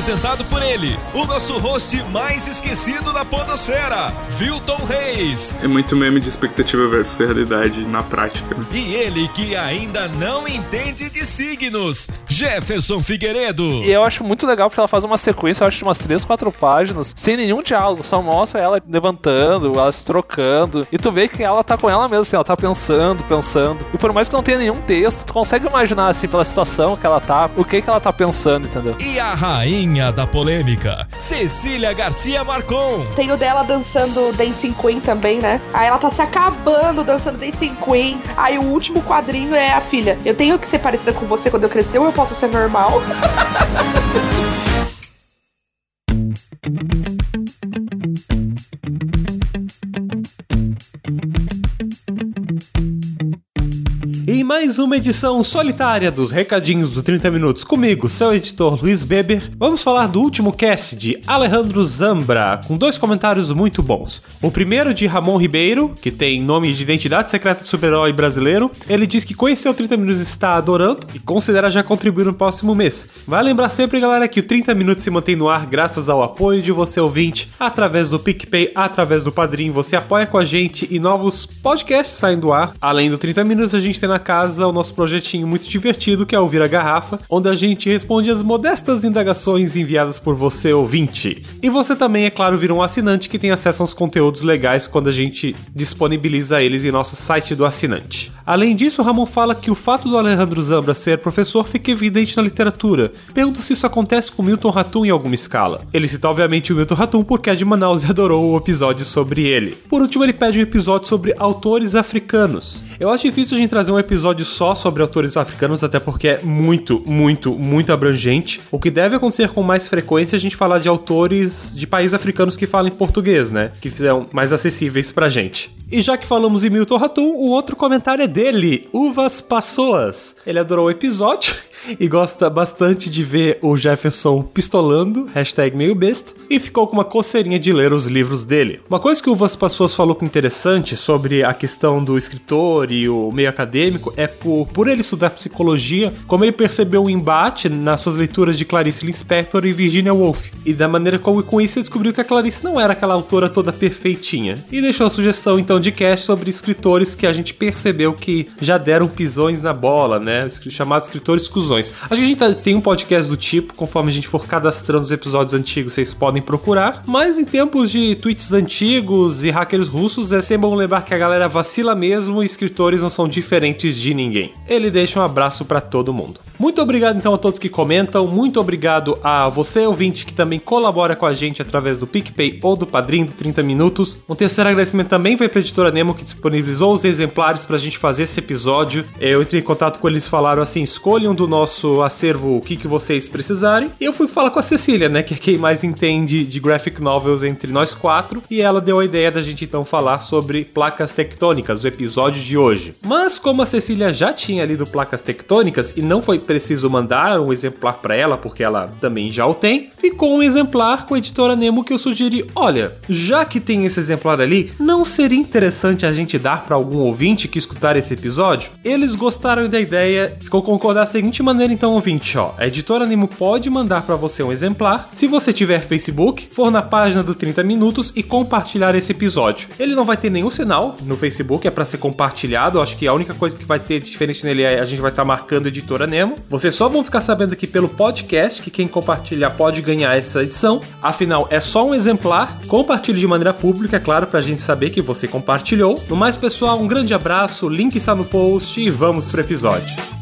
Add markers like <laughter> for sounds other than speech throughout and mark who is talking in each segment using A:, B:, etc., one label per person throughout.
A: Apresentado por ele, o nosso host mais esquecido da podosfera, Vilton Reis.
B: É muito meme de expectativa versus realidade na prática. Né?
A: E ele que ainda não entende de signos, Jefferson Figueiredo.
C: E eu acho muito legal porque ela faz uma sequência, eu acho de umas 3, 4 páginas, sem nenhum diálogo, só mostra ela levantando, ela se trocando, e tu vê que ela tá com ela mesma, assim, ela tá pensando, pensando. E por mais que não tenha nenhum texto, tu consegue imaginar, assim, pela situação que ela tá, o que que ela tá pensando, entendeu?
A: E a rainha rainha da polêmica, Cecília Garcia Marcon.
D: Tem o dela dançando Dancing Queen também, né? Aí ela tá se acabando dançando Dancing Queen. Aí o último quadrinho é a filha. Eu tenho que ser parecida com você quando eu crescer ou eu posso ser normal? <laughs>
E: mais uma edição solitária dos Recadinhos do 30 Minutos comigo, seu editor Luiz Beber. Vamos falar do último cast de Alejandro Zambra, com dois comentários muito bons. O primeiro de Ramon Ribeiro, que tem nome de identidade secreta de super-herói brasileiro. Ele diz que conheceu o 30 Minutos está adorando e considera já contribuir no próximo mês. Vai lembrar sempre, galera, que o 30 Minutos se mantém no ar graças ao apoio de você ouvinte, através do PicPay, através do Padrim. Você apoia com a gente e novos podcasts saem do ar. Além do 30 Minutos, a gente tem na casa casa o nosso projetinho muito divertido que é ouvir a garrafa, onde a gente responde as modestas indagações enviadas por você ouvinte. E você também, é claro, vira um assinante que tem acesso aos conteúdos legais quando a gente disponibiliza eles em nosso site do assinante. Além disso, Ramon fala que o fato do Alejandro Zambra ser professor fica evidente na literatura. Pergunta se isso acontece com Milton Ratum em alguma escala. Ele cita obviamente o Milton Ratum porque é de Manaus e <laughs> adorou o episódio sobre ele. Por último, ele pede um episódio sobre autores africanos. Eu acho difícil a gente trazer um episódio só sobre autores africanos, até porque é muito, muito, muito abrangente. O que deve acontecer com mais frequência é a gente falar de autores de países africanos que falam português, né? Que fizeram mais acessíveis pra gente. E já que falamos em Milton Ratum, o outro comentário é dele, Uvas Passoas. Ele adorou o episódio e gosta bastante de ver o Jefferson pistolando, hashtag meio besta, e ficou com uma coceirinha de ler os livros dele. Uma coisa que o Uvas Pessoas falou que interessante sobre a questão do escritor e o meio acadêmico é por, por ele estudar psicologia, como ele percebeu um embate nas suas leituras de Clarice Lispector e Virginia Woolf, e da maneira como com isso ele descobriu que a Clarice não era aquela autora toda perfeitinha. E deixou a sugestão então de cast sobre escritores que a gente percebeu que já deram pisões na bola, né? Chamados escritores cuzões A gente tem um podcast do tipo, conforme a gente for cadastrando os episódios antigos, vocês podem procurar. Mas em tempos de tweets antigos e hackers russos, é sempre bom lembrar que a galera vacila mesmo e escritores não são diferentes de ninguém. Ele deixa um abraço para todo mundo. Muito obrigado então a todos que comentam, muito obrigado a você ouvinte que também colabora com a gente através do PicPay ou do Padrim do 30 Minutos. Um terceiro agradecimento também foi para a editora Nemo que disponibilizou os exemplares para a gente fazer esse episódio. Eu entrei em contato com eles falaram assim: escolham do nosso acervo o que, que vocês precisarem. E eu fui falar com a Cecília, né, que é quem mais entende de graphic novels entre nós quatro, e ela deu a ideia da gente então falar sobre placas tectônicas, o episódio de hoje. Mas como a Cecília já tinha lido placas tectônicas e não foi preciso mandar um exemplar para ela, porque ela também já o tem, ficou um exemplar com a editora Nemo que eu sugeri: olha, já que tem esse exemplar ali, não seria interessante a gente dar para algum ouvinte que escutar esse episódio? Eles gostaram da ideia, ficou concordar da seguinte maneira, então, ouvinte: ó, a editora Nemo pode mandar para você um exemplar se você tiver Facebook, for na página do 30 Minutos e compartilhar esse episódio. Ele não vai ter nenhum sinal no Facebook, é para ser compartilhado. Acho que a única coisa que vai ter diferente nele é a gente vai estar tá marcando a editora Nemo. Vocês só vão ficar sabendo aqui pelo podcast que quem compartilhar pode ganhar essa edição. Afinal, é só um exemplar. Compartilhe de maneira pública, é claro, pra gente saber que você compartilhou. No mais, pessoal, um grande abraço, link está no post e vamos pro episódio.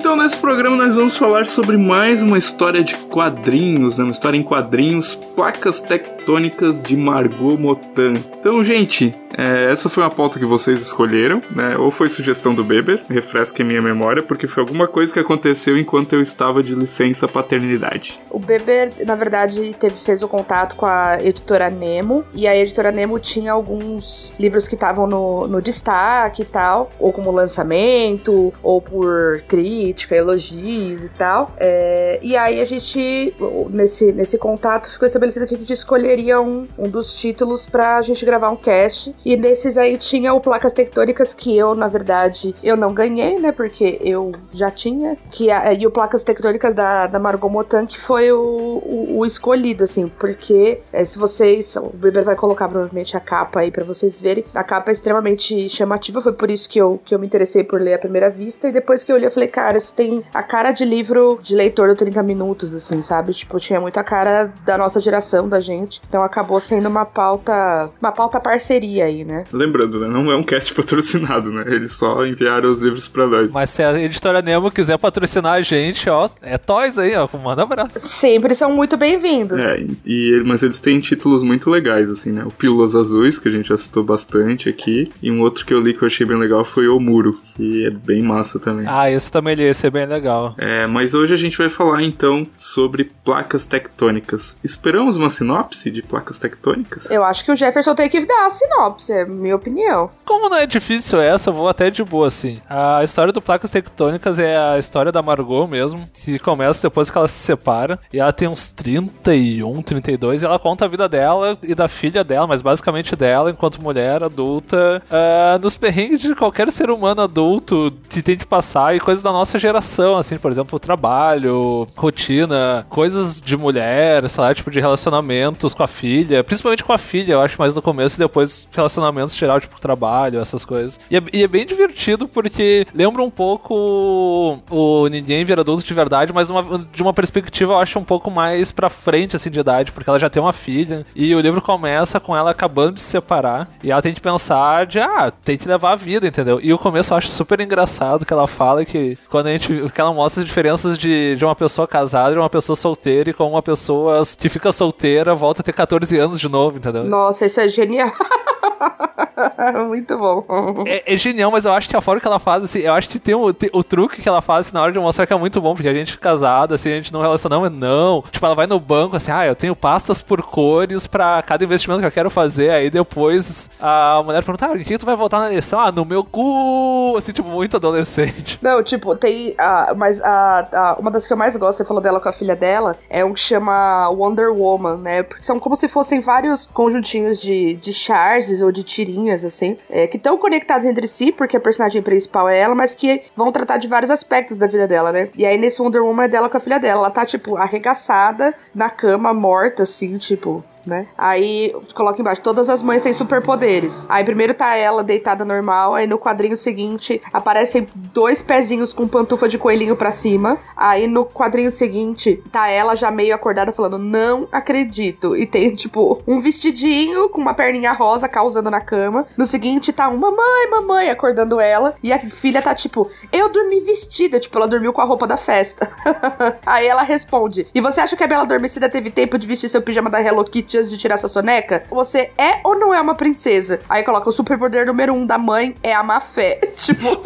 B: Então, nesse programa, nós vamos falar sobre mais uma história de quadrinhos, né? uma história em quadrinhos, placas tectônicas de Margot Motan. Então, gente, é, essa foi uma pauta que vocês escolheram, né? Ou foi sugestão do Beber, refresque minha memória, porque foi alguma coisa que aconteceu enquanto eu estava de licença paternidade.
D: O Beber, na verdade, teve, fez o contato com a editora Nemo, e a editora Nemo tinha alguns livros que estavam no, no destaque e tal, ou como lançamento, ou por crítica, elogios e tal. É, e aí a gente, nesse, nesse contato, ficou estabelecido que a gente escolheria um, um dos títulos pra gente gravar um cast. E nesses aí tinha o Placas Tectônicas, que eu, na verdade, eu não ganhei, né? Porque eu já tinha. Que a, e o Placas Tectônicas da, da Margot Motan, que foi o, o, o escolhido, assim. Porque é, se vocês. O Beber vai colocar provavelmente a capa aí pra vocês verem. A capa é extremamente chamativa, foi por isso que eu, que eu me interessei por ler à primeira vista. E depois que eu li, eu falei, cara, isso tem a cara de livro de leitor do 30 minutos, assim, sabe? Tipo, tinha muita cara da nossa geração, da gente. Então acabou sendo uma pauta. Uma pauta parceria aí, né?
B: Lembrando, né? Não é um cast <laughs> patrocinado, né? Eles só enviaram os livros pra nós.
C: Mas se a editora Nemo quiser patrocinar a gente, ó, é Toys aí, ó. Manda um abraço.
D: Sempre são muito bem-vindos.
B: É, e, mas eles têm títulos muito legais, assim, né? O Pílulas Azuis, que a gente já citou bastante aqui. E um outro que eu li que eu achei bem legal foi O Muro, que é bem massa também.
C: Ah, esse também ia ser bem legal.
B: É, mas hoje a gente vai falar então sobre placas tectônicas. Esperamos uma sinopse de placas tectônicas?
D: Eu acho que o Jefferson tem que dar a sinopse, é minha opinião.
C: Como não é difícil essa, eu vou até de boa, assim. A história do Placas Tectônicas é a história da Margot mesmo, que começa depois que ela se separa. E ela tem uns 31, 32, e ela conta a vida dela e da filha dela, mas basicamente dela, enquanto mulher adulta, uh, nos perrengues de qualquer ser humano adulto que tem que passar e coisas da nossa geração, assim, por exemplo, trabalho, rotina, coisas de mulher, sei lá, tipo de relacionamentos com a filha, principalmente com a filha, eu acho mais no começo e depois relacionamentos geral, tipo trabalho, essas coisas. E é, e é bem divertido porque lembra um pouco o, Ninguém Vira Adulto de Verdade, mas uma, de uma perspectiva, eu acho, um pouco mais pra frente, assim, de idade, porque ela já tem uma filha e o livro começa com ela acabando de se separar e ela tem que pensar de, ah, tem que levar a vida, entendeu? E o começo eu acho super engraçado que ela fala que quando a gente, que ela mostra as diferenças de, de uma pessoa casada e uma pessoa solteira e como uma pessoa que fica solteira volta a ter 14 anos de novo, entendeu?
D: Nossa, isso é genial. <laughs> <laughs> Muito bom.
C: É, é, genial, mas eu acho que a forma que ela faz, assim, eu acho que tem o, tem o truque que ela faz assim, na hora de mostrar que é muito bom, porque a gente casada, assim, a gente não relaciona, mas não. Tipo, ela vai no banco, assim, ah, eu tenho pastas por cores pra cada investimento que eu quero fazer. Aí depois a mulher pergunta, ah, o que tu vai voltar na eleição? Ah, no meu cu! Assim, tipo, muito adolescente.
D: Não, tipo, tem. Uh, mas a, a, uma das que eu mais gosto, você falou dela com a filha dela, é um que chama Wonder Woman, né? Porque são como se fossem vários conjuntinhos de, de charges ou de tirinhas, assim, é, que estão conectados entre si, porque a personagem principal é ela, mas que vão tratar de vários aspectos da vida dela, né? E aí nesse Wonder Woman é dela com a filha dela. Ela tá, tipo, arregaçada na cama, morta, assim, tipo, né? Aí coloca embaixo, todas as mães têm superpoderes. Aí primeiro tá ela deitada normal, aí no quadrinho seguinte aparecem dois pezinhos com pantufa de coelhinho pra cima. Aí no quadrinho seguinte tá ela já meio acordada falando, não acredito. E tem, tipo, um vestidinho com uma perninha rosa causando na cama. No seguinte tá um mamãe, mamãe, acordando ela. E a filha tá tipo, eu dormi vestida. Tipo, ela dormiu com a roupa da festa. <laughs> aí ela responde, e você acha que a Bela Adormecida teve tempo de vestir seu pijama da Hello Kitty antes de tirar sua soneca? Você é ou não é uma princesa? Aí coloca o superpoder número um da mãe é a má fé. <laughs> Tipo,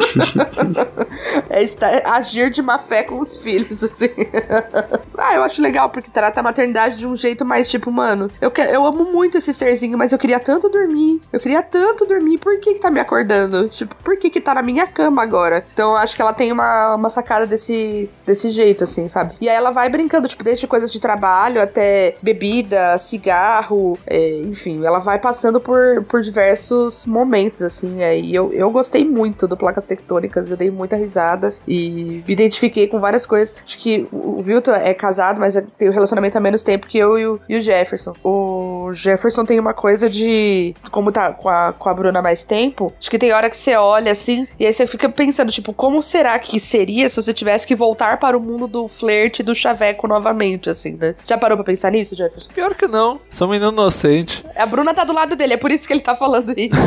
D: <laughs> é estar, agir de má fé com os filhos, assim. <laughs> ah, eu acho legal, porque trata a maternidade de um jeito mais tipo, mano, eu, que, eu amo muito esse serzinho, mas eu queria tanto dormir. Eu queria tanto dormir. Por que que tá me acordando? Tipo, por que que tá na minha cama agora? Então eu acho que ela tem uma, uma sacada desse, desse jeito, assim, sabe? E aí ela vai brincando, tipo, desde coisas de trabalho até bebida, cigarro, é, enfim, ela vai passando por, por diversos momentos, assim, é, e eu, eu gostei muito do Placas Tectônicas, eu dei muita risada e me identifiquei com várias coisas. Acho que o Vilton é casado, mas tem o um relacionamento há menos tempo que eu e o, e o Jefferson. O Jefferson tem uma coisa de. Como tá com a, com a Bruna há mais tempo, acho que tem hora que você olha assim, e aí você fica pensando, tipo, como será que seria se você tivesse que voltar para o mundo do flerte do chaveco novamente, assim, né? Já parou pra pensar nisso, Jefferson?
C: Pior que não. Sou um menino inocente.
D: A Bruna tá do lado dele, é por isso que ele tá falando isso. <laughs>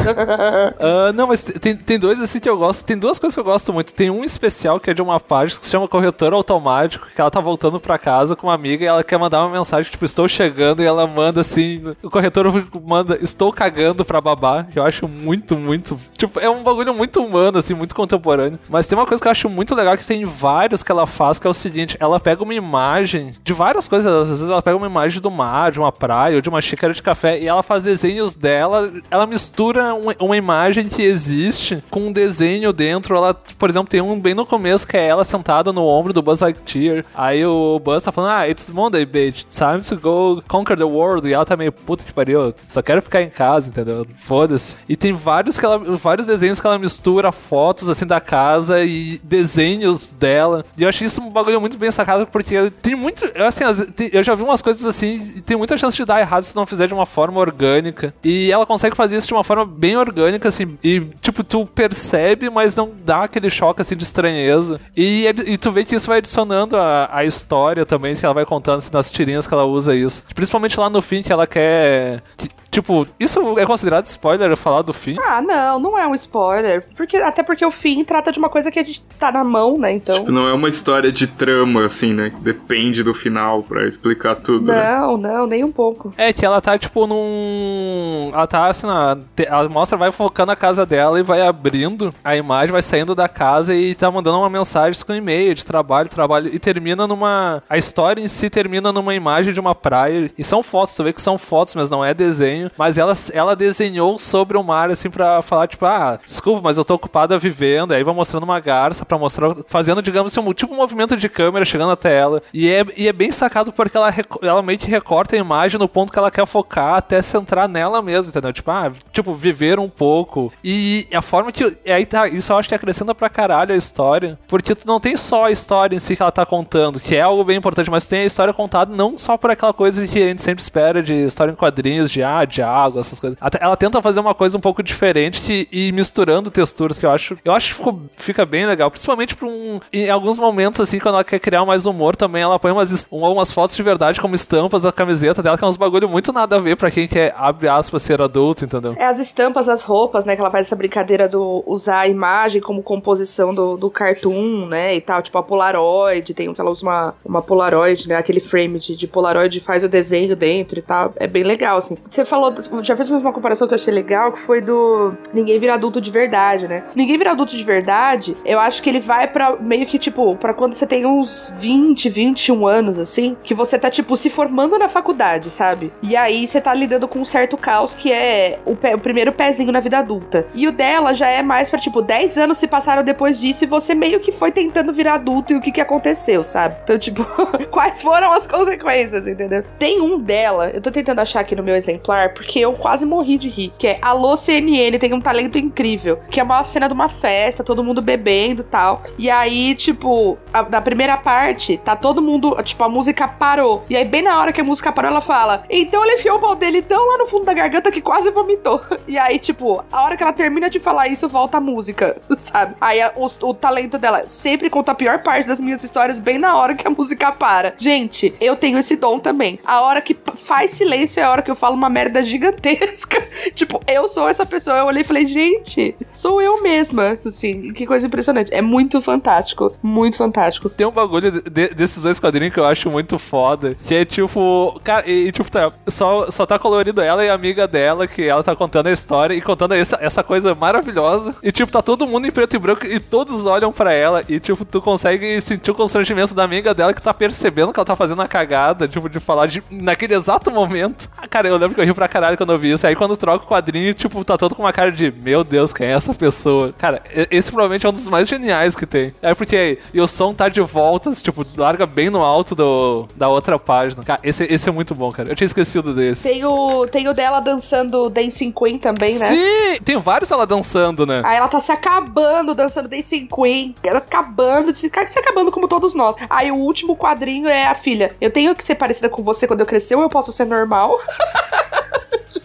C: Ah, não, mas tem, tem dois assim que eu gosto. Tem duas coisas que eu gosto muito. Tem um especial que é de uma página que se chama Corretor Automático, que ela tá voltando pra casa com uma amiga e ela quer mandar uma mensagem, tipo, estou chegando, e ela manda assim. O corretor manda, estou cagando pra babá, que eu acho muito, muito. Tipo, é um bagulho muito humano, assim, muito contemporâneo. Mas tem uma coisa que eu acho muito legal que tem vários que ela faz, que é o seguinte: ela pega uma imagem de várias coisas, às vezes ela pega uma imagem do mar, de uma praia ou de uma xícara de café e ela faz desenhos dela, ela mistura uma, uma imagem que existe com um desenho dentro. Ela, por exemplo, tem um bem no começo que é ela sentada no ombro do Buzz Lightyear. Aí o Buzz tá falando: Ah, it's Monday, bitch. Time to go conquer the world. E ela tá meio puta que pariu. Só quero ficar em casa, entendeu? Foda-se. E tem vários, que ela, vários desenhos que ela mistura fotos assim da casa e desenhos dela. E eu achei isso um bagulho muito bem sacado porque tem muito. Assim, eu já vi umas coisas assim tem muita chance de dar errado se não fizer de uma forma orgânica. E ela consegue fazer isso de uma forma bem orgânica, assim. E, tipo, tu percebe, mas não dá aquele choque assim de estranheza. E, e tu vê que isso vai adicionando a, a história também, que ela vai contando assim, nas tirinhas que ela usa isso. Principalmente lá no fim, que ela quer. que- tipo, isso é considerado spoiler falar do fim?
D: ah, não, não é um spoiler. Porque, até porque o fim trata de uma coisa que a gente tá na mão, né? Então.
B: Tipo, não é uma história de trama, assim, né? Que depende do final pra explicar tudo, né?
D: Não, não, nem um pouco.
C: É que ela tá, tipo, num. Ela tá assim, na... ela mostra, vai focando a casa dela e vai abrindo a imagem, vai saindo da casa e tá mandando uma mensagem com e-mail de trabalho, trabalho, e termina numa. A história em si termina numa imagem de uma praia. E são fotos, tu vê que são fotos, mas não é desenho. Mas ela, ela desenhou sobre o mar, assim, pra falar, tipo, ah, desculpa, mas eu tô ocupada vivendo. Aí vai mostrando uma garça pra mostrar, fazendo, digamos assim, um tipo um movimento de câmera chegando até ela. E é, e é bem sacado porque ela, ela meio que recorta a imagem no ponto que ela quer focar até centrar nela mesmo, entendeu? Tipo, ah, tipo, viver um pouco. E a forma que. e Aí tá, isso eu acho que acrescenta pra caralho a história. Porque tu não tem só a história em si que ela tá contando, que é algo bem importante, mas tu tem a história contada não só por aquela coisa que a gente sempre espera de história em quadrinhos, de ah, de água, essas coisas. Ela tenta fazer uma coisa um pouco diferente que, e misturando texturas que eu acho. Eu acho que ficou, fica bem legal. Principalmente pra um. Em alguns momentos, assim, quando ela quer criar mais humor também, ela põe umas, um- umas fotos de verdade como estampas da camiseta dela, que é uns bagulho muito nada a ver pra quem quer, abre aspas, ser adulto, entendeu?
D: É as estampas, as roupas, né? Que ela faz essa brincadeira do usar a imagem como composição do, do cartoon, né? E tal, tipo a Polaroid, tem que ela usa uma, uma Polaroid, né? Aquele frame de, de Polaroid e faz o desenho dentro e tal. É bem legal, assim. Você falou, já fez uma comparação que eu achei legal, que foi do Ninguém Vira Adulto de Verdade, né? Ninguém Vira Adulto de Verdade, eu acho que ele vai pra meio que, tipo, pra quando você tem uns 20, 21 anos, assim, que você tá, tipo, se formando na faculdade, sabe? E aí você tá lidando com um certo caos que é o, pé- o primeiro pezinho na vida adulta. E o dela já é mais pra, tipo, 10 anos se passaram depois disso e você meio que foi tentando virar adulto e o que que aconteceu, sabe? Então, tipo, <laughs> quais foram as consequências, entendeu? Tem um dela, eu tô tentando achar aqui no meu exemplar, porque eu quase morri de rir, que é Alô CNN, tem um talento incrível, que é uma cena de uma festa, todo mundo bebendo e tal. E aí, tipo, a- na primeira parte, tá todo mundo, tipo, a música parou. E aí, bem na hora que a música parou, ela fala: Então ele enfiou o pau dele tão lá no fundo da garganta que quase vomitou. <laughs> E aí, tipo, a hora que ela termina de falar isso, volta a música, <laughs> sabe? Aí a- o, o talento dela sempre conta a pior parte das minhas histórias bem na hora que a música para. Gente, eu tenho esse dom também. A hora que faz silêncio é a hora que eu falo uma merda gigantesca. <laughs> tipo, eu sou essa pessoa. Eu olhei e falei, gente, sou eu mesma. Assim, que coisa impressionante. É muito fantástico. Muito fantástico.
C: Tem um bagulho de- desses dois quadrinhos que eu acho muito foda, que é tipo, cara, e, tipo, tá, só, só tá colorido ela e a amiga dela, que ela tá contando a história e contando essa, essa coisa maravilhosa. E tipo, tá todo mundo em preto e branco e todos olham pra ela e tipo, tu consegue sentir o constrangimento da amiga dela que tá percebendo que ela tá fazendo a cagada, tipo, de falar de, naquele exato momento. Ah, cara, eu lembro que eu ri pra caralho quando eu vi isso. Aí quando troca o quadrinho, tipo, tá todo com uma cara de, meu Deus, quem é essa pessoa? Cara, esse provavelmente é um dos mais geniais que tem. É porque e o som tá de voltas, tipo, larga bem no alto do, da outra página. Cara, esse, esse é muito bom, cara. Eu tinha esquecido desse.
D: Tem o, tem o dela dançando Dancing Queen também, né?
C: Sim! Tem vários ela dançando, né?
D: Aí ela tá se acabando dançando Dancing Queen. Ela acabando, se, se acabando como todos nós. Aí o último quadrinho é a filha. Eu tenho que ser parecida com você quando eu crescer ou eu posso ser normal? <laughs>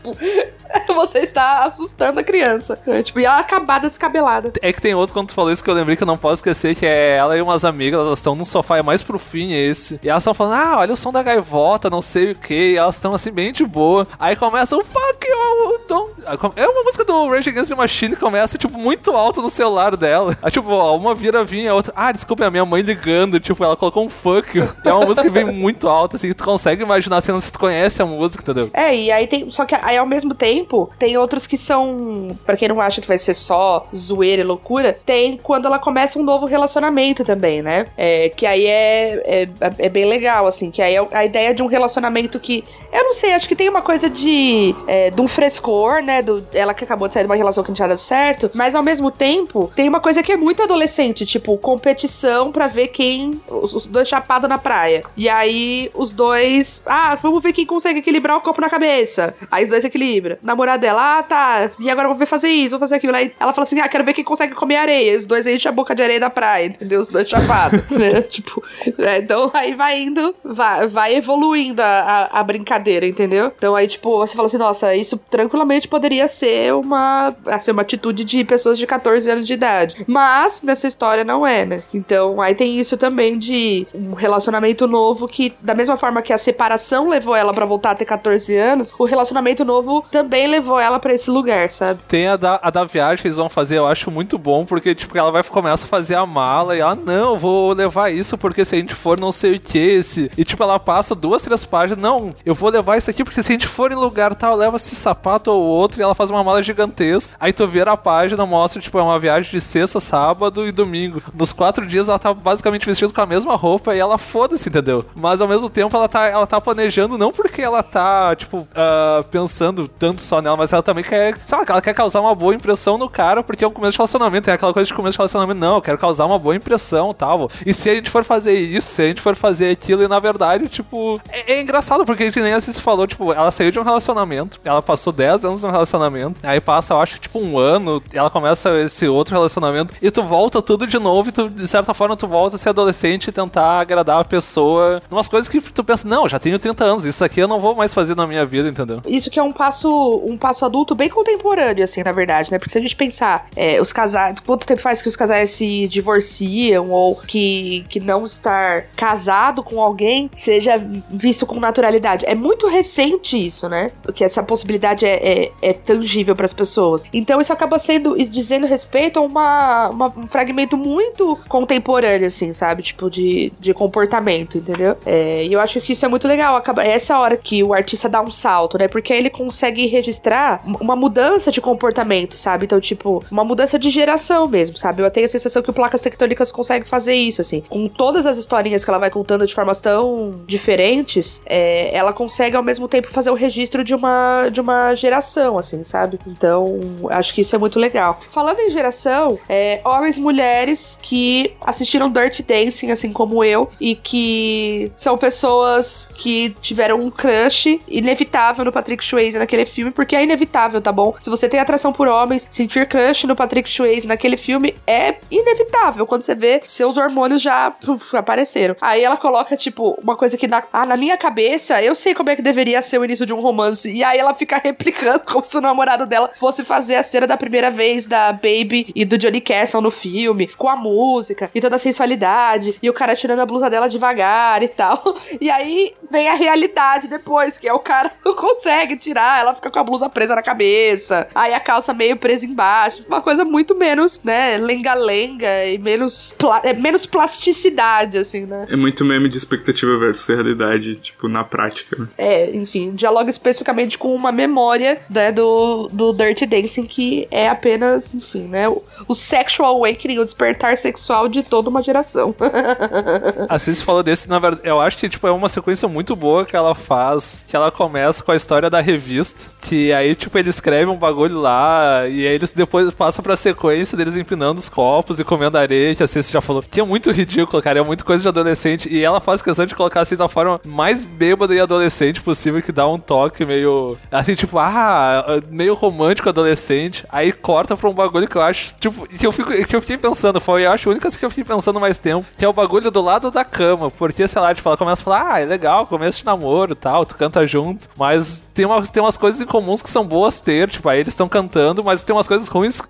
D: 不 <laughs> <laughs> Você está assustando a criança. É, tipo, e ela acabada descabelada.
C: É que tem outro, quando tu falou isso, que eu lembrei que eu não posso esquecer, que é ela e umas amigas, elas estão num sofá, é mais pro fim esse. E elas estão falando, ah, olha o som da gaivota, não sei o que. E elas estão assim, bem de boa. Aí começa o fuck you, don't... É uma música do Rage Against the Machine que começa, tipo, muito alto no celular dela. Aí, tipo, uma vira vinha, a outra, ah, desculpa, é a minha mãe ligando. Tipo, ela colocou um fuck you. E é uma música que vem muito alta, assim, que tu consegue imaginar a cena se tu conhece a música, entendeu?
D: É, e aí tem. Só que aí ao mesmo tempo, tem outros que são. Pra quem não acha que vai ser só zoeira e loucura, tem quando ela começa um novo relacionamento também, né? É, que aí é, é, é bem legal, assim. Que aí é a ideia de um relacionamento que. Eu não sei, acho que tem uma coisa de. É, de um frescor, né? Do, ela que acabou de sair de uma relação que não tinha dado certo. Mas ao mesmo tempo, tem uma coisa que é muito adolescente, tipo, competição pra ver quem. Os, os dois chapados na praia. E aí os dois. Ah, vamos ver quem consegue equilibrar o copo na cabeça. Aí os dois equilibram. Namorada dela, ah, tá. E agora vamos ver fazer isso, vamos fazer aquilo. Aí ela fala assim: ah, quero ver quem consegue comer areia. E os dois enchem a boca de areia da praia, entendeu? Os dois chapados. <laughs> né? Tipo, é, então aí vai indo, vai, vai evoluindo a, a, a, brincadeira, entendeu? Então aí, tipo, você fala assim: nossa, isso tranquilamente poderia ser uma, assim, uma atitude de pessoas de 14 anos de idade. Mas nessa história não é, né? Então aí tem isso também de um relacionamento novo que, da mesma forma que a separação levou ela para voltar a ter 14 anos, o relacionamento novo também levou ela para esse lugar, sabe?
C: Tem a da, a da viagem que eles vão fazer, eu acho muito bom, porque, tipo, ela vai começa a fazer a mala e ela, não, vou levar isso porque se a gente for não sei o que esse. E, tipo, ela passa duas, três páginas, não, eu vou levar isso aqui porque se a gente for em lugar tal, leva esse sapato ou outro e ela faz uma mala gigantesca. Aí tu vira a página, mostra, tipo, é uma viagem de sexta, sábado e domingo. Nos quatro dias ela tá basicamente vestida com a mesma roupa e ela foda-se, entendeu? Mas ao mesmo tempo ela tá, ela tá planejando, não porque ela tá, tipo, uh, pensando tanto só nela, mas ela também quer, sei lá, ela quer causar uma boa impressão no cara, porque é um começo de relacionamento, tem aquela coisa de começo de relacionamento, não, eu quero causar uma boa impressão tal. E se a gente for fazer isso, se a gente for fazer aquilo, e na verdade, tipo, é, é engraçado, porque a gente nem assim se falou, tipo, ela saiu de um relacionamento, ela passou 10 anos no relacionamento, aí passa, eu acho, tipo, um ano, ela começa esse outro relacionamento, e tu volta tudo de novo, e tu, de certa forma, tu volta a ser adolescente e tentar agradar a pessoa, umas coisas que tu pensa, não, já tenho 30 anos, isso aqui eu não vou mais fazer na minha vida, entendeu?
D: Isso que é um passo, um passo adulto bem contemporâneo, assim, na verdade, né? Porque se a gente pensar, é, os casais, quanto tempo faz que os casais se divorciam ou que, que não estar casado com alguém seja visto com naturalidade? É muito recente isso, né? Porque essa possibilidade é, é, é tangível para as pessoas. Então isso acaba sendo dizendo respeito a uma, uma, um fragmento muito contemporâneo, assim, sabe? Tipo, de, de comportamento, entendeu? É, e eu acho que isso é muito legal. Acaba, é essa hora que o artista dá um salto, né? Porque ele consegue registrar uma mudança de comportamento, sabe? Então, tipo, uma mudança de geração mesmo, sabe? Eu tenho a sensação que o Placas Tectônicas consegue fazer isso, assim. Com todas as historinhas que ela vai contando de formas tão diferentes, é, ela consegue ao mesmo tempo fazer o registro de uma, de uma geração, assim, sabe? Então, acho que isso é muito legal. Falando em geração, é, homens e mulheres que assistiram Dirty Dancing, assim como eu, e que são pessoas que tiveram um crush inevitável no Patrick Swayze naquele filme, porque é inevitável, tá bom? Se você tem atração por homens, sentir crush no Patrick Swayze naquele filme é inevitável quando você vê seus hormônios já puf, apareceram. Aí ela coloca, tipo, uma coisa que na, ah, na minha cabeça eu sei como é que deveria ser o início de um romance. E aí ela fica <laughs> replicando como se o namorado dela fosse fazer a cena da primeira vez da Baby e do Johnny Castle no filme, com a música e toda a sensualidade, e o cara tirando a blusa dela devagar e tal. <laughs> E aí vem a realidade depois, que é o cara <laughs> não consegue tirar, ela fica com a blusa presa na cabeça, aí a calça meio presa embaixo, uma coisa muito menos, né, lenga-lenga e menos, pla é, menos plasticidade, assim, né.
B: É muito meme de expectativa versus realidade, tipo, na prática, né?
D: É, enfim, dialoga especificamente com uma memória, né, do, do Dirty Dancing, que é apenas, enfim, né, o, o sexual awakening, o despertar sexual de toda uma geração. <laughs>
C: assim, você falou desse, na verdade, eu acho que, tipo, é uma sequência muito boa que ela faz, que ela começa com a história da revista, que aí, tipo, ele escreve um bagulho lá, e aí eles depois passam pra sequência deles empinando os copos e comendo areia, assim, você já falou, que é muito ridículo, cara, é muito coisa de adolescente, e ela faz questão de colocar assim da forma mais bêbada e adolescente possível, que dá um toque meio, assim, tipo, ah, meio romântico adolescente, aí corta pra um bagulho que eu acho, tipo, que eu, fico, que eu fiquei pensando, foi, eu acho, a única que eu fiquei pensando mais tempo, que é o bagulho do lado da cama, porque, sei lá, tipo, ela começa a falar, ah, é legal, começo de namoro e tal, tu canta junto, mas tem, uma, tem umas coisas em comum comuns que são boas ter, tipo, aí eles estão cantando, mas tem umas coisas ruins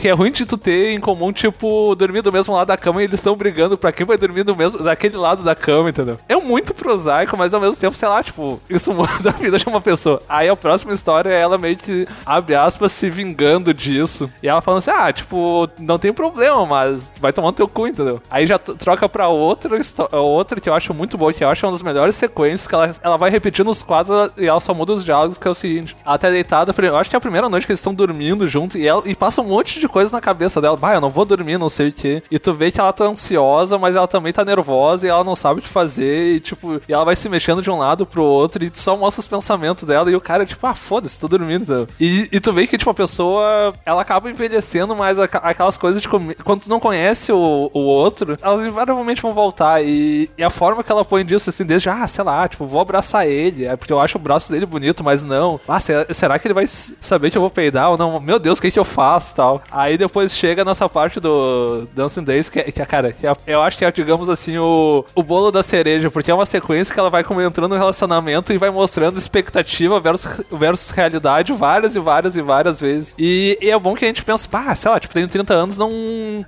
C: que é ruim de tu ter em comum, tipo, dormir do mesmo lado da cama e eles estão brigando pra quem vai dormir do mesmo, daquele lado da cama, entendeu? É muito prosaico, mas ao mesmo tempo, sei lá, tipo, isso muda <laughs> a vida de uma pessoa. Aí a próxima história é ela meio que, abre aspas, se vingando disso. E ela falando assim, ah, tipo, não tem problema, mas vai tomar no teu cu, entendeu? Aí já troca pra outra, outra que eu acho muito boa, que eu acho uma das melhores sequências, que ela, ela vai repetindo os quadros e ela só muda os diálogos, que é o seguinte. Ela tá deitada, acho que é a primeira noite que eles estão dormindo junto, e, ela, e passa um monte de coisa na cabeça dela. Bah, eu não vou dormir, não sei o que. E tu vê que ela tá ansiosa, mas ela também tá nervosa e ela não sabe o que fazer, e tipo, e ela vai se mexendo de um lado pro outro, e tu só mostra os pensamentos dela, e o cara, tipo, ah, foda-se, tô dormindo. entendeu? E, e tu vê que, tipo, a pessoa, ela acaba envelhecendo, mas aquelas coisas de comer. Quando tu não conhece o, o outro, elas invariavelmente vão voltar. E, e a forma que ela põe disso, assim, desde, ah, sei lá, tipo, vou abraçar ele, é porque eu acho o braço dele bonito, mas não. Ah, será, será que ele vai saber que eu vou peidar ou não? Meu Deus, o que, que eu faço tal? Aí depois chega nessa parte do Dancing Days, que, que cara, que é- eu acho que é, digamos assim, o, o bolo da cereja, porque é uma sequência que ela vai como entrando no relacionamento e vai mostrando expectativa versus, versus realidade várias e várias e várias vezes. E, e é bom que a gente pensa, pá, sei lá, tipo, tenho 30 anos, não.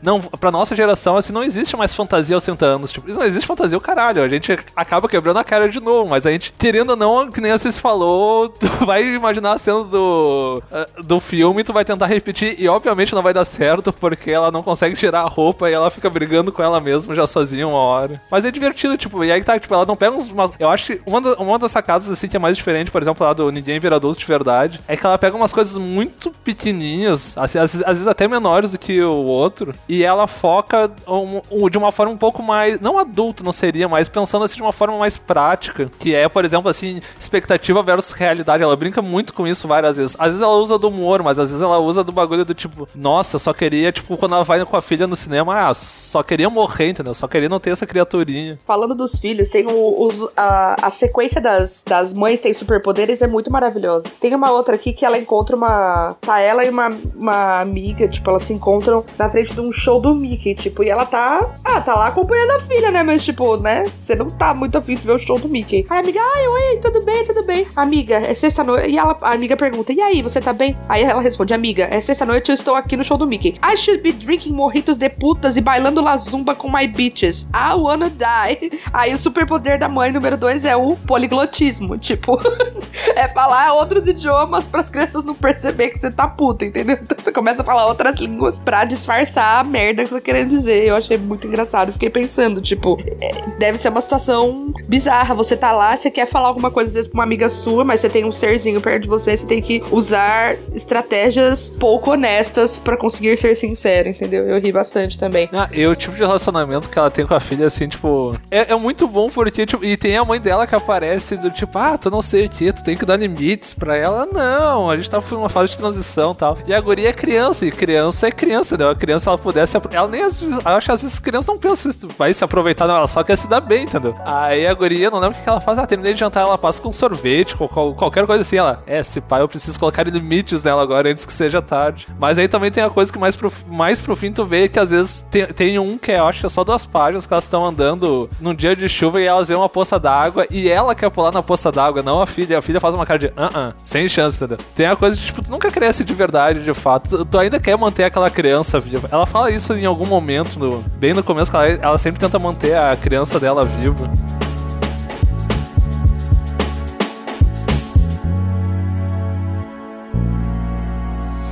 C: não pra nossa geração, assim, não existe mais fantasia aos 30 anos. Tipo, não existe fantasia o caralho. A gente acaba quebrando a cara de novo, mas a gente, querendo ou não, que nem Cis falou, <laughs> vai imaginar a cena do, ah, do filme, tu vai tentar repetir, e obviamente não vai dar certo, porque ela não consegue tirar a roupa e ela fica brigando com ela mesma já sozinha uma hora. Mas é divertido, tipo, e aí tá, tipo, ela não pega uns. umas- eu acho que uma, da- uma das sacadas, assim, que é mais diferente, por exemplo, lá do Ninguém Vira Adulto de Verdade, é que ela pega umas coisas muito pequenininhas, assim, às, às vezes até menores do que o outro, e ela foca um- um- de uma forma um pouco mais. Não adulta, não seria, mas pensando assim de uma forma mais prática, que é, por exemplo, assim, expectativa versus realidade. Ela brinca muito com isso várias vezes. Às vezes ela usa do humor, mas às vezes ela usa do bagulho do tipo, nossa, só queria, tipo, quando ela vai com a filha no cinema, ah, só queria morrer, entendeu? Só queria não ter essa criaturinha.
D: Falando dos filhos, tem o, o- a, a sequência das, das mães tem superpoderes é muito maravilhosa. Tem uma outra aqui que ela encontra uma. Tá ela e uma, uma amiga, tipo, elas se encontram na frente de um show do Mickey, tipo, e ela tá. Ah, tá lá acompanhando a filha, né? Mas, tipo, né? Você não tá muito afim de ver o show do Mickey. Aí a amiga, ai, oi, tudo bem, tudo bem. Amiga, é sexta-noite. E ela, a amiga pergunta, e aí, você tá bem? Aí ela responde, amiga, é sexta-noite, eu estou aqui no show do Mickey. I should be drinking mojitos de putas e bailando la zumba com my bitches. I wanna die. <laughs> Aí o superpoder da mãe número dois é o poliglotismo. Tipo, <laughs> é falar outros idiomas para as crianças não perceber que você tá puta, entendeu? Então você começa a falar outras línguas pra disfarçar a merda que você tá querendo dizer. Eu achei muito engraçado. Fiquei pensando, tipo, é, deve ser uma situação bizarra. Você tá lá, você quer falar alguma coisa às vezes pra uma amiga sua, mas você tem um serzinho perto de você, você tem que usar estratégias pouco honestas pra conseguir ser sincero, entendeu? Eu ri bastante também.
C: Ah, e o tipo de relacionamento que ela tem com a filha, assim, tipo. É, é muito bom porque, tipo, e tem a mãe dela que aparece do tipo, ah, tu não sei o que, tu tem que dar limites pra ela. Não, a gente tá numa fase de transição e tal. E a guria é criança, e criança é criança, né? A criança, ela pudesse. Ela nem. acho que às vezes as crianças não pensam se vai se aproveitar, não. Ela só quer se dar bem, entendeu? Aí a guria, não lembro o que ela faz. Ah, terminei de jantar, ela passa com sorvete, com qual- qualquer coisa assim. Ela, é, se pai, eu preciso colocar limites nela agora antes que seja tarde. Mas aí também tem a coisa que mais pro, mais pro fim tu vê que às vezes tem, tem um que eu acho que é só duas páginas que elas estão andando num dia de chuva e elas veem uma poça d'água e ela quer pular na poça d'água, não a filha. A filha faz uma cara de ah, ah, sem chance, entendeu? Tem a coisa de tipo, tu nunca cresce de verdade, de fato. Tu, tu ainda quer manter aquela criança viva. Ela fala isso em algum momento, no- bem no começo, que ela, ela sempre tenta manter a criança dela viva.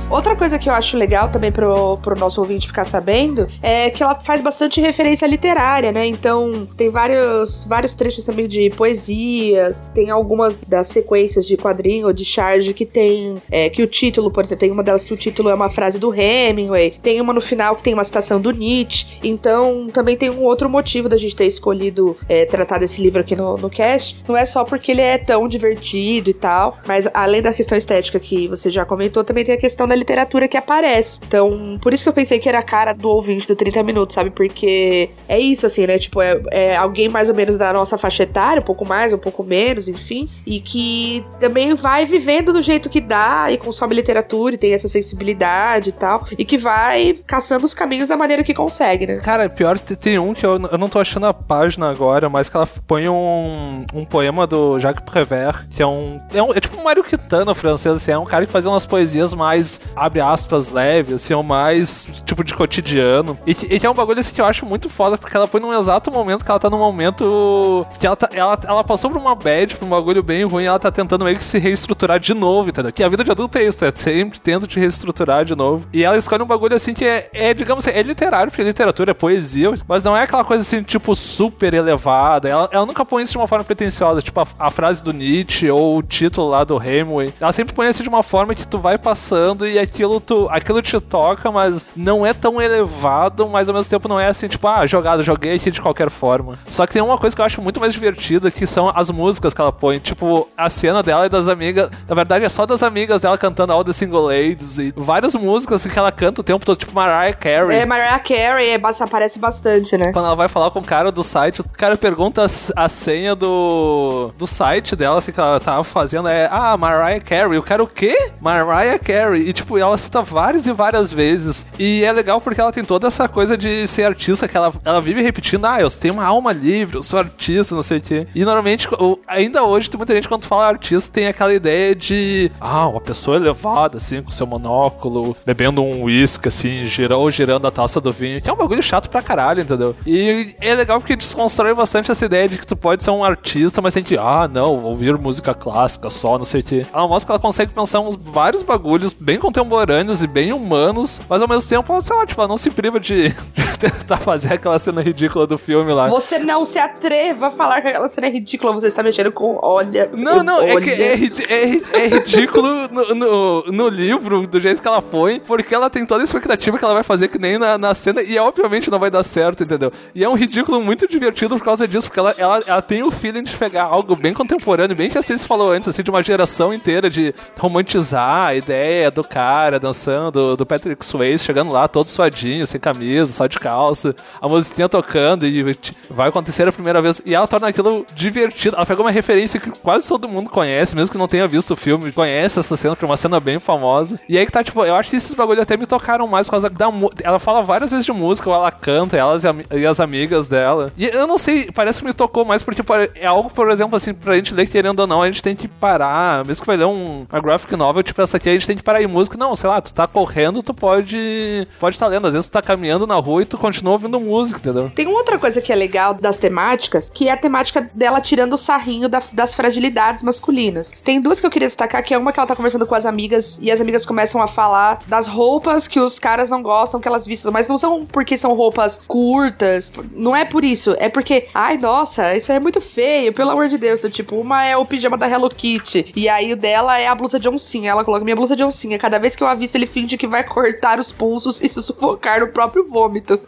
D: Outra coisa que eu acho legal também pro, pro nosso ouvinte ficar sabendo é que ela faz bastante referência literária, né? Então tem vários, vários trechos também de poesias, tem algumas das sequências de quadrinho ou de charge que tem é, que o título, por exemplo, tem uma delas que o título é uma frase do Hemingway, tem uma no final que tem uma citação do Nietzsche. Então também tem um outro motivo da gente ter escolhido é, tratar desse livro aqui no, no cast. Não é só porque ele é tão divertido e tal, mas além da questão estética que você já comentou, também tem a questão da literatura que aparece. Então, por isso que eu pensei que era a cara do ouvinte do 30 minutos, sabe? Porque é isso, assim, né? Tipo, é, é alguém mais ou menos da nossa faixa etária, um pouco mais, um pouco menos, enfim, e que também vai vivendo do jeito que dá e consome literatura e tem essa sensibilidade e tal, e que vai caçando os caminhos da maneira que consegue, né?
C: Cara, pior tem um que eu, eu não tô achando a página agora, mas que ela põe um, um poema do Jacques Prévert, que é um, é um. É tipo um Mário Quintana francês, assim, é um cara que fazia umas poesias mais, abre aspas, leves, assim, ou mais tipo de cotidiano. E, e é um bagulho assim que eu acho muito foda, porque ela põe num exato momento que ela tá num momento. que ela, tá, ela, ela passou por uma bad, por um bagulho bem ruim, e ela tá tentando meio que se reestruturar de novo, entendeu? Que a vida de adulto é isso, é sempre tento te reestruturar de novo. E ela escolhe um bagulho assim que é, é, digamos assim, é literário, porque literatura é poesia, mas não é aquela coisa assim, tipo, super elevada. Ela, ela nunca põe isso de uma forma pretensiosa, tipo a, a frase do Nietzsche ou o título lá do Hemingway. Ela sempre põe assim de uma forma que tu vai passando e aquilo, tu, aquilo te toca, mas não é tão elevado, mas ao mesmo tempo não é assim, tipo, ah, jogado, joguei aqui de qualquer forma. Só que tem uma coisa que eu acho muito mais divertida, que são as músicas que ela põe. Tipo, a cena dela e das amigas. Na verdade, é só das amigas dela cantando All the Single Ladies e várias músicas assim, que ela canta o tempo todo, tipo Mariah Carey.
D: É, Mariah Carey é, aparece bastante, né?
C: Quando ela vai falar com o cara do site, o cara pergunta a, a senha do, do site dela, assim, que ela tava fazendo, é, ah, Mariah Carey. O cara, o quê? Mariah Carey. E, tipo, ela cita várias e várias vezes. E é legal porque ela tem toda essa coisa de ser artista, que ela, ela vive repetindo, ah, eu tenho uma alma livre, eu sou artista, não sei o quê. E, normalmente, ainda hoje, tem muita gente, quando fala artista, tem aquela ideia de, ah, uma pessoa elevada, assim, com seu monóculo, bebendo um uísque, assim, gira, ou girando a taça do vinho, que é um bagulho chato pra caralho, entendeu? E é legal porque desconstrói bastante essa ideia de que tu pode ser um artista, mas tem que, ah, não, ouvir música clássica só, não sei o quê. Ela mostra que ela consegue pensar uns vários bagulhos bem contemporâneos e bem humanos, mas ao mesmo tempo, sei lá, tipo, ela não se priva de, <laughs> de tentar fazer aquela cena ridícula do filme lá.
D: Você não se atreva a falar que aquela cena é ridícula, você está mexendo com. Olha.
C: Não, não, é que
D: olha.
C: é, ri- é ri- é ridículo no, no, no livro, do jeito que ela põe, porque ela tem toda a expectativa que ela vai fazer que nem na, na cena, e obviamente não vai dar certo, entendeu? E é um ridículo muito divertido por causa disso, porque ela, ela, ela tem o feeling de pegar algo bem contemporâneo, bem que a Ceci falou antes, assim, de uma geração inteira de romantizar a ideia do cara dançando, do Patrick Swayze chegando lá todo suadinho, sem camisa, só de calça, a musiquinha tocando e vai acontecer a primeira vez. E ela torna aquilo divertido. Ela pega uma referência que quase todo mundo conhece, mesmo que não tenha visto o filme, conhece essa cena, porque é uma cena bem famosa. E aí que tá, tipo, eu acho que esses bagulho até me tocaram mais por causa da Ela fala várias vezes de música, ela canta, elas e, e as amigas dela. E eu não sei, parece que me tocou mais porque é algo, por exemplo, assim, pra gente ler, querendo ou não, a gente tem que parar. Mesmo que vai ler um, uma graphic novel, tipo essa aqui, a gente tem que parar em música. Não, sei lá, tu tá correndo, tu pode. Pode estar lendo. Às vezes tu tá caminhando na rua e tu continua ouvindo música, entendeu?
D: Tem uma outra coisa que é legal das temáticas, que é a temática dela tirando o sarrinho da- das fragilidades masculinas. Tem duas que eu queria destacar, que é uma que ela tá conversando com as amigas e as amigas começam a falar das roupas que os caras não gostam que elas vistam, mas não são porque são roupas curtas, não é por isso, é porque, ai, nossa, isso é muito feio, pelo amor de Deus. Então, tipo, uma é o pijama da Hello Kitty e aí o dela é a blusa de oncinha. Ela coloca minha blusa de oncinha. Cada vez que eu avisto, ele finge que vai cortar os pulsos e se sufocar no próprio vômito.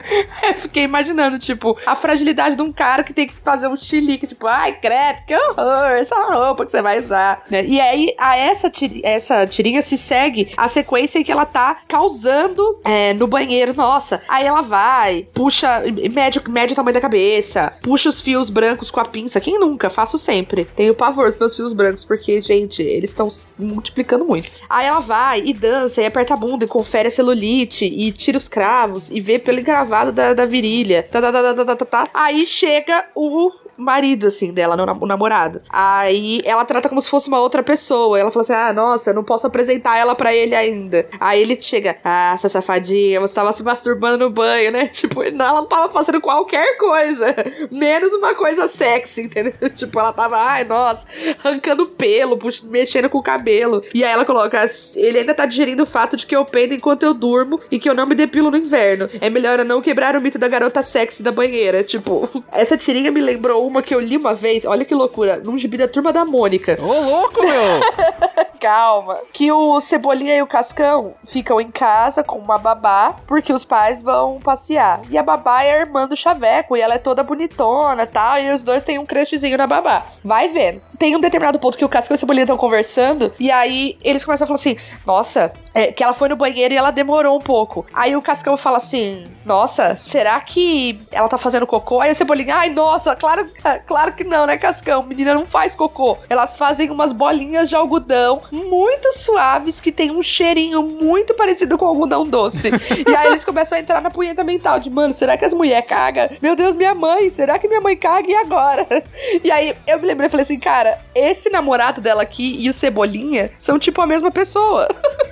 D: <laughs> fiquei imaginando, tipo, a fragilidade de um cara que tem que fazer um chilique, tipo, ai, credo, que horror, essa roupa que você vai usar. né? E aí, a essa, essa tirinha se segue a sequência em que ela tá causando é, no banheiro. Nossa, aí ela vai, puxa, mede, mede o tamanho da cabeça, puxa os fios brancos com a pinça. Quem nunca? Faço sempre. Tenho pavor dos meus fios brancos, porque, gente, eles estão multiplicando muito. Aí ela vai e dança, e aperta a bunda, e confere a celulite, e tira os cravos, e vê pelo engravado da, da virilha. Tá, tá, tá, tá, tá, tá, tá. Aí chega o marido, assim, dela, no, o namorado. Aí ela trata como se fosse uma outra pessoa. Ela fala assim: ah, nossa, eu não posso apresentar ela pra ele ainda. Aí ele chega: ah, essa safadinha, você tava se masturbando no banho, né? <laughs> Tipo, não, ela tava fazendo qualquer coisa, menos uma coisa sexy, entendeu? <laughs> Tipo, ela tava, ai, nossa, arrancando pelo, mexendo com o cabelo. E aí ela coloca: ele ainda tá digerindo o fato de que eu peido enquanto eu durmo e que eu não me depilo no inverno. É melhor eu não quebrar o mito da garota sexy da banheira. Tipo, <laughs> essa tirinha me lembrou uma que eu li uma vez, olha que loucura, num gibi da turma da Mônica.
C: Ô, louco, meu! <laughs>
D: Calma. Que o Cebolinha e o Cascão ficam em casa com uma babá, porque os pais vão passear. E a babá é a irmã do Chaveco, e ela é toda bonitona e tal, e os dois têm um crushzinho na babá. Vai vendo. Tem um determinado ponto que o Cascão e o Cebolinha estão conversando, e aí eles começam a falar assim: Nossa, é, que ela foi no banheiro e ela demorou um pouco. Aí o Cascão fala assim: Nossa, será que ela tá fazendo cocô? Aí o Cebolinha, ai, nossa, claro, claro que não, né, Cascão? Menina não faz cocô. Elas fazem umas bolinhas de algodão muito suaves que tem um cheirinho muito parecido com algodão doce. e aí eles começam a entrar na punheta mental de, mano, será que as mulheres cagam? Meu Deus, minha mãe, será que minha mãe caga e agora? <laughs> e aí eu me lembrei falei assim, cara, esse namorado dela aqui e o Cebolinha são tipo a mesma pessoa. <laughs>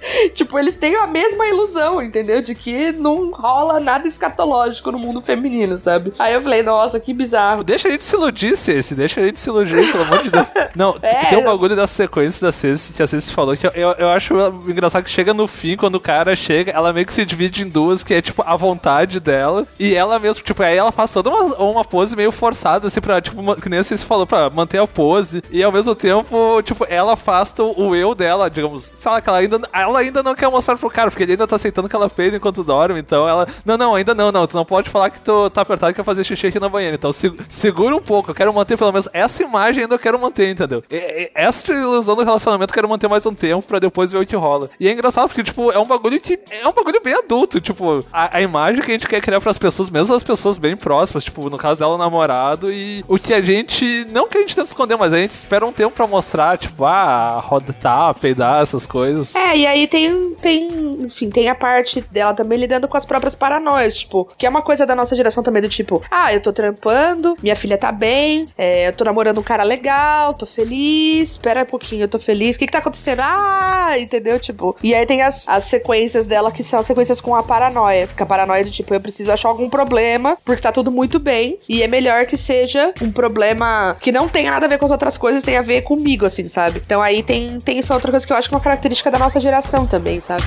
D: <laughs> tipo, eles têm a mesma ilusão, entendeu? De que não rola nada escatológico no mundo feminino, sabe? Aí eu falei, nossa, que bizarro.
C: Deixa a gente se iludir, Ceci. Deixa a gente se iludir, pelo amor de Deus. <laughs> Não,
D: É,
C: tem um bagulho da sequência da Ceci que a Ceci falou que eu, eu, eu acho engraçado que chega no fim, quando o cara chega, ela meio que se divide em duas, que é tipo a vontade dela. E ela mesmo, tipo, aí ela faz toda uma, uma pose meio forçada, assim, pra, tipo, que nem a Ceci falou, pra manter a pose. E ao mesmo tempo, tipo, ela afasta o o eu dela, digamos. Sei lá, que ela ainda, ela ainda não quer mostrar pro cara, porque ele ainda tá aceitando que ela peida enquanto dorme. Então ela. Não, não, ainda não, não. Tu não pode falar que tu tá apertado e quer fazer xixi aqui na banheira. Então se- segura um pouco. Eu quero manter pelo menos essa imagem ainda eu quero manter, entendeu? E- e- essa ilusão do relacionamento eu quero manter mais um tempo pra depois ver o que rola. E é engraçado porque, tipo, é um bagulho que. É um bagulho bem adulto. Tipo, a, a imagem que a gente quer criar pras pessoas, mesmo as pessoas bem próximas, tipo, no caso dela, o namorado, e o que a gente. Não que a gente tenta esconder, mas a gente espera um tempo pra mostrar, tipo, ah, roda tá, peidar, essas coisas.
D: É, e aí tem, tem, enfim, tem a parte dela também lidando com as próprias paranoias, tipo, que é uma coisa da nossa geração também do tipo, ah, eu tô trampando, minha filha tá bem, é, eu tô namorando um cara legal, tô feliz, espera um pouquinho, eu tô feliz, o que que tá acontecendo? Ah, entendeu? Tipo, e aí tem as, as sequências dela que são as sequências com a paranoia, fica a paranoia de tipo, eu preciso achar algum problema, porque tá tudo muito bem, e é melhor que seja um problema que não tenha nada a ver com as outras coisas, tenha a ver comigo, assim, sabe? Então aí tem, tem essa outra coisa que eu acho que é uma característica da nossa geração também, sabe?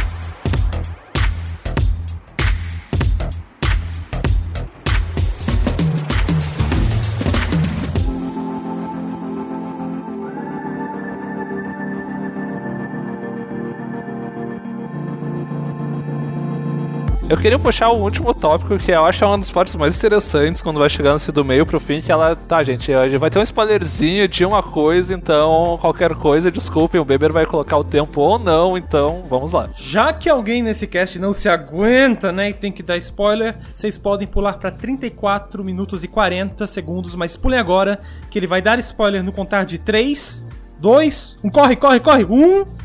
C: Eu queria puxar o último tópico, que eu acho é uma das partes mais interessantes quando vai chegando assim do meio pro fim, que ela. Tá, gente, vai ter um spoilerzinho de uma coisa, então qualquer coisa, desculpem, o Beber vai colocar o tempo ou não, então vamos lá.
E: Já que alguém nesse cast não se aguenta, né, e tem que dar spoiler, vocês podem pular pra 34 minutos e 40 segundos, mas pulem agora, que ele vai dar spoiler no contar de 3, 2, 1, corre, corre, corre, 1.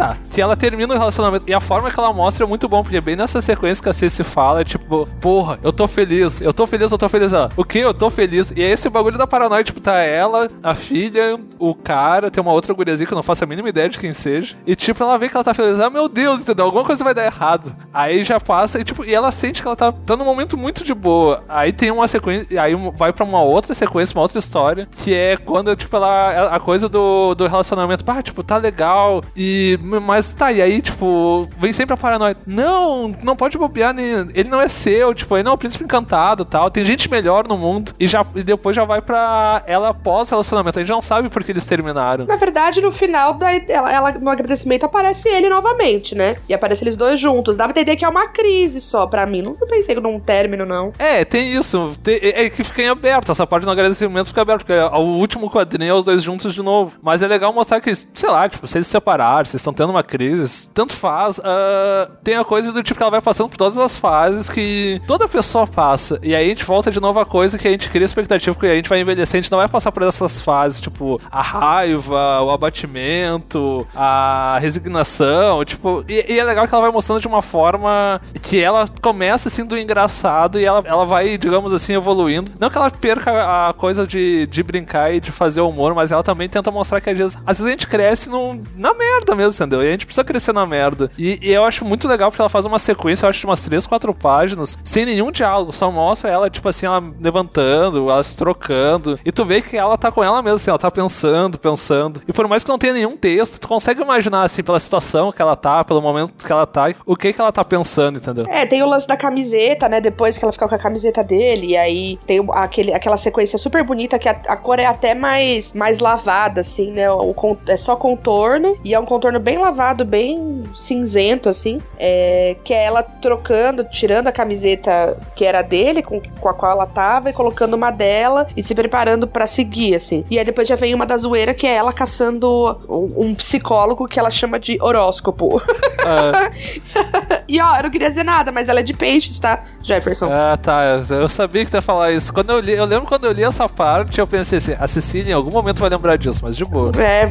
C: Tá, se ela termina o relacionamento. E a forma que ela mostra é muito bom, porque bem nessa sequência que a Cici fala, é tipo, porra, eu tô feliz, eu tô feliz, eu tô feliz. Ela, o que? Eu tô feliz. E é esse bagulho da paranoia, tipo, tá ela, a filha, o cara, tem uma outra guriazinha que eu não faço a mínima ideia de quem seja. E tipo, ela vê que ela tá feliz. Ah, meu Deus, entendeu? Alguma coisa vai dar errado. Aí já passa, e tipo, e ela sente que ela tá, tá num momento muito de boa. Aí tem uma sequência, aí vai pra uma outra sequência, uma outra história, que é quando, tipo, ela. A coisa do, do relacionamento, pá, tipo, tá legal. E. Mas tá, e aí, tipo, vem sempre a paranoia. Não, não pode bobear, nem, ele não é seu, tipo, ele não é o príncipe encantado tal. Tem gente melhor no mundo. E, já, e depois já vai pra ela pós-relacionamento. A gente não sabe por que eles terminaram.
D: Na verdade, no final, da, ela, ela- no agradecimento, aparece ele novamente, né? E aparece eles dois juntos. Dá pra entender que é uma crise só pra mim. Não pensei num término, não.
C: É, tem isso. Tem- é é que fica em aberto. Essa parte do agradecimento fica aberta, porque o último quadrinho é os dois juntos de novo. Mas é legal mostrar que, sei lá, tipo, se eles se separaram, se eles estão tendo uma crise, tanto faz. ah, tem a coisa do tipo que ela vai passando por todas as fases que toda pessoa passa. E aí a gente volta de novo a coisa que a gente cria expectativa, porque a gente vai envelhecer, a gente não vai passar por essas fases, tipo, a raiva, o abatimento, a resignação, tipo. E, e é legal que ela vai mostrando de uma forma que ela começa assim do engraçado e ela, ela vai, digamos assim, evoluindo. Não que ela perca a coisa de, de brincar e de fazer humor, mas ela também tenta mostrar que às vezes, às vezes a gente cresce num, na merda mesmo, entendeu? E a gente precisa crescer na merda. E, e eu acho muito legal porque ela faz uma sequência, eu acho, de umas 3, 4 páginas, sem nenhum diálogo, só mostra ela, tipo assim, ela levantando, ela se trocando. E tu vê que ela tá com ela mesmo, assim, ela tá pensando, pensando. E por mais que não tenha nenhum texto, tu consegue imaginar, assim, pela situação que ela tá, pelo momento que ela tá, o que que ela tá pensando, entendeu?
D: É, tem o lance da camiseta, né? Depois que ela fica com a camiseta dele, e aí tem aquele, aquela sequência super bonita que a, a cor é até mais, mais lavada, assim, né? O, é só contorno, e é um contorno bem lavado, bem cinzento, assim. É, que é ela trocando, tirando a camiseta que era dele, com, com a qual ela tava, e colocando uma dela, e se preparando para seguir, assim. E aí depois já vem uma da zoeira, que é ela caçando um, um psicólogo que ela chama de horóscopo. É. <laughs> e ó, eu não queria dizer nada, mas ela é de peixes, tá, Jefferson?
C: Ah, tá. Eu sabia que tu ia falar isso. Quando eu li, eu lembro quando eu li essa parte, eu pensei assim, a Cecília em algum momento vai lembrar disso, mas de boa.
D: É,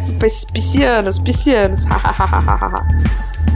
D: piscianos, piscianos. <laughs> 哈哈哈哈哈哈。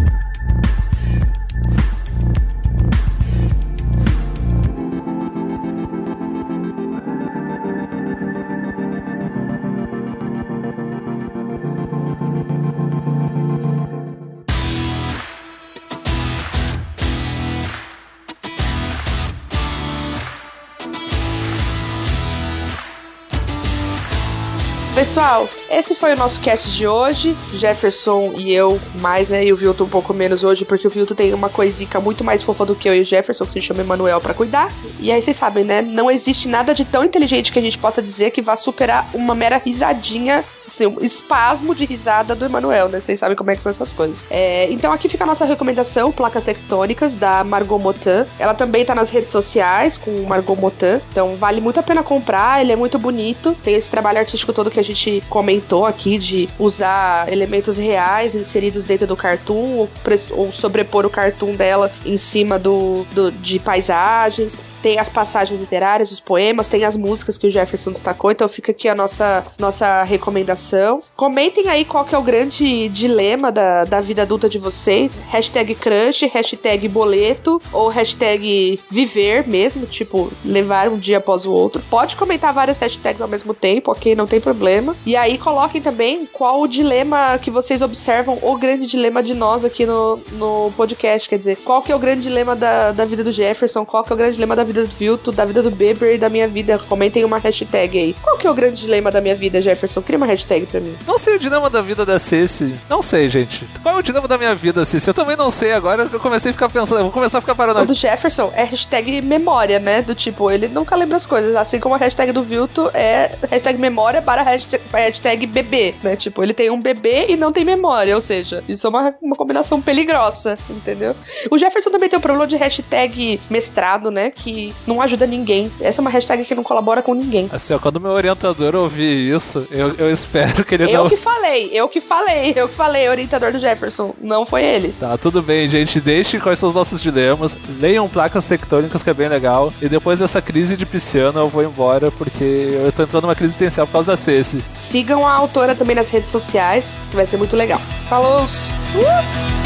D: Pessoal, esse foi o nosso cast de hoje. Jefferson e eu mais, né? E o Vilto um pouco menos hoje, porque o Vilto tem uma coisica muito mais fofa do que eu e o Jefferson, que se chama Emanuel para cuidar. E aí vocês sabem, né? Não existe nada de tão inteligente que a gente possa dizer que vá superar uma mera risadinha assim, um espasmo de risada do Emanuel, né? Vocês sabem como é que são essas coisas. É, então aqui fica a nossa recomendação, placas tectônicas da Margot Motan. Ela também tá nas redes sociais com Margot Motan, então vale muito a pena comprar, ele é muito bonito. Tem esse trabalho artístico todo que a gente comentou aqui de usar elementos reais inseridos dentro do cartoon ou, ou sobrepor o cartoon dela em cima do, do de paisagens tem as passagens literárias, os poemas, tem as músicas que o Jefferson destacou, então fica aqui a nossa, nossa recomendação. Comentem aí qual que é o grande dilema da, da vida adulta de vocês. Hashtag crush, hashtag boleto, ou hashtag viver mesmo, tipo, levar um dia após o outro. Pode comentar várias hashtags ao mesmo tempo, ok? Não tem problema. E aí coloquem também qual o dilema que vocês observam, o grande dilema de nós aqui no, no podcast, quer dizer, qual que é o grande dilema da, da vida do Jefferson, qual que é o grande dilema da vida vida do Vilto, da vida do Beber e da minha vida. Comentem uma hashtag aí. Qual que é o grande dilema da minha vida, Jefferson? Cria uma hashtag pra mim.
C: Não sei o dilema da vida da Ceci. Não sei, gente. Qual é o dilema da minha vida, Ceci? Eu também não sei agora. Eu comecei a ficar pensando. Eu vou começar a ficar parando.
D: O do Jefferson é hashtag memória, né? Do tipo, ele nunca lembra as coisas. Assim como a hashtag do Vilto é hashtag memória para hashtag, hashtag bebê, né? Tipo, ele tem um bebê e não tem memória. Ou seja, isso é uma, uma combinação peligrosa, entendeu? O Jefferson também tem um problema de hashtag mestrado, né? Que não ajuda ninguém. Essa é uma hashtag que não colabora com ninguém.
C: Assim, ó, quando meu orientador ouvir isso, eu, eu espero que ele
D: eu
C: não.
D: Eu que falei, eu que falei, eu que falei, orientador do Jefferson. Não foi ele.
C: Tá, tudo bem, gente. Deixe quais são os nossos dilemas. Leiam placas tectônicas, que é bem legal. E depois dessa crise de pisciano, eu vou embora, porque eu tô entrando numa crise existencial por causa da Ceci.
D: Sigam a autora também nas redes sociais, que vai ser muito legal. Falou! Uh!